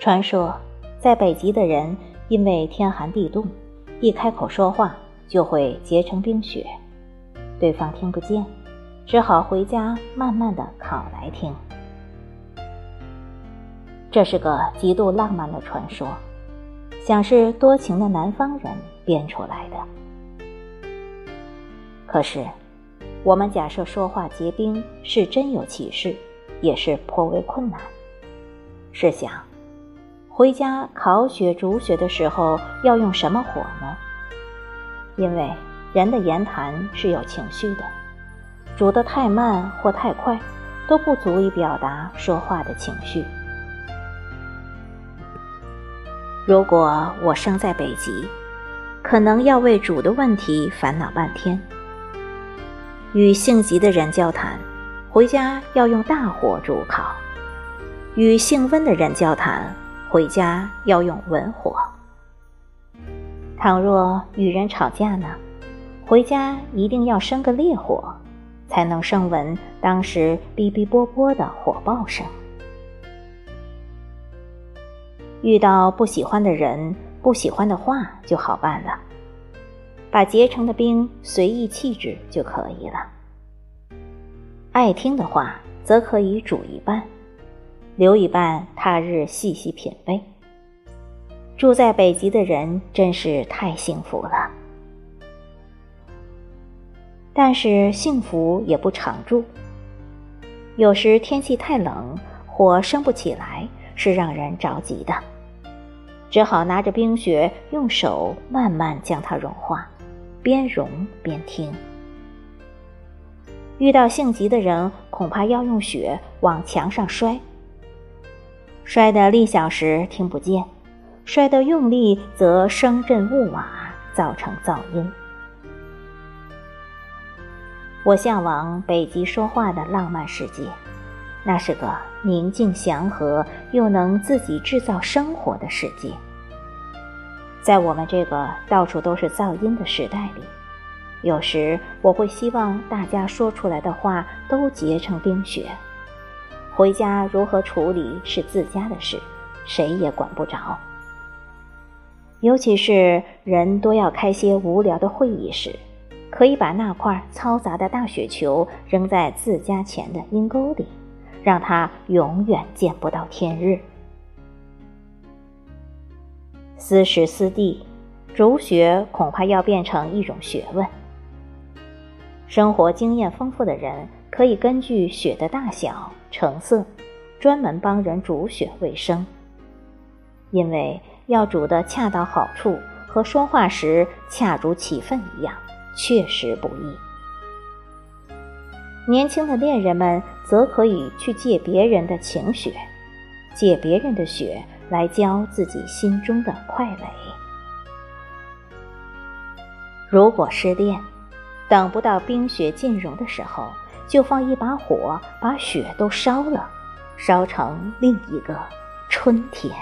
传说，在北极的人因为天寒地冻，一开口说话就会结成冰雪，对方听不见，只好回家慢慢的烤来听。这是个极度浪漫的传说，想是多情的南方人编出来的。可是，我们假设说话结冰是真有其事，也是颇为困难。试想。回家烤雪煮雪的时候要用什么火呢？因为人的言谈是有情绪的，煮得太慢或太快，都不足以表达说话的情绪。如果我生在北极，可能要为煮的问题烦恼半天。与性急的人交谈，回家要用大火煮烤；与性温的人交谈。回家要用文火。倘若与人吵架呢，回家一定要生个烈火，才能声闻当时哔哔啵啵的火爆声。遇到不喜欢的人、不喜欢的话就好办了，把结成的冰随意弃置就可以了。爱听的话，则可以煮一半。留一半，他日细细品味。住在北极的人真是太幸福了，但是幸福也不常住。有时天气太冷，火升不起来，是让人着急的，只好拿着冰雪，用手慢慢将它融化，边融边听。遇到性急的人，恐怕要用雪往墙上摔。摔得力小时听不见，摔得用力则声震物瓦，造成噪音。我向往北极说话的浪漫世界，那是个宁静祥和又能自己制造生活的世界。在我们这个到处都是噪音的时代里，有时我会希望大家说出来的话都结成冰雪。回家如何处理是自家的事，谁也管不着。尤其是人多要开些无聊的会议时，可以把那块嘈杂的大雪球扔在自家前的阴沟里，让它永远见不到天日。私时私地，煮雪恐怕要变成一种学问。生活经验丰富的人。可以根据雪的大小、成色，专门帮人煮雪为生。因为要煮的恰到好处，和说话时恰如其分一样，确实不易。年轻的恋人们则可以去借别人的情雪，借别人的雪来浇自己心中的快垒。如果失恋，等不到冰雪尽融的时候。就放一把火，把雪都烧了，烧成另一个春天。